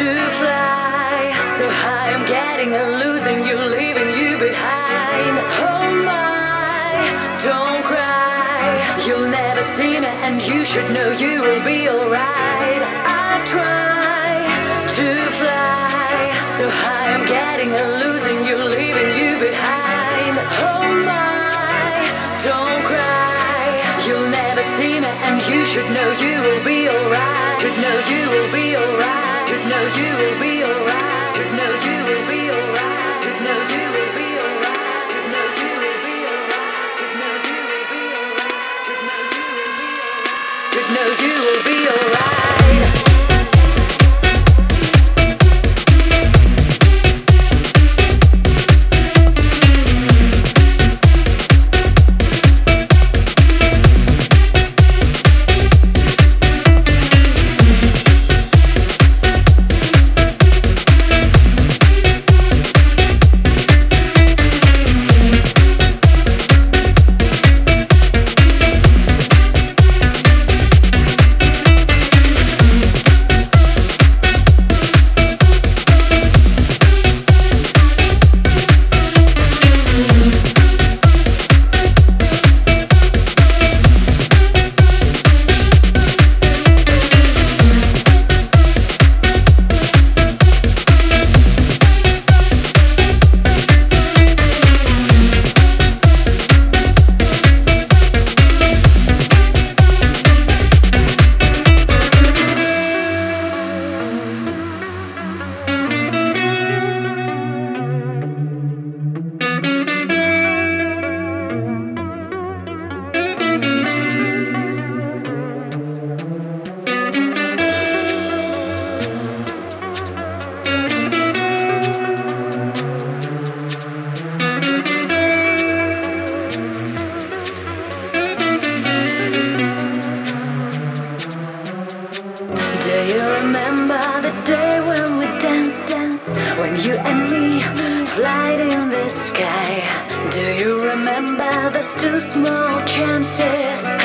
to fly so high. I'm getting and losing you, leaving you behind. Oh my, don't cry. You'll never see me, and you should know you will be alright. I try to fly so high. I'm getting and losing you, leaving you behind. Oh my, don't cry. You'll never see me, and you should know you will be alright. Should know you will be alright. Should know you will be alright. Should know you will be alright. Now there's too small chances.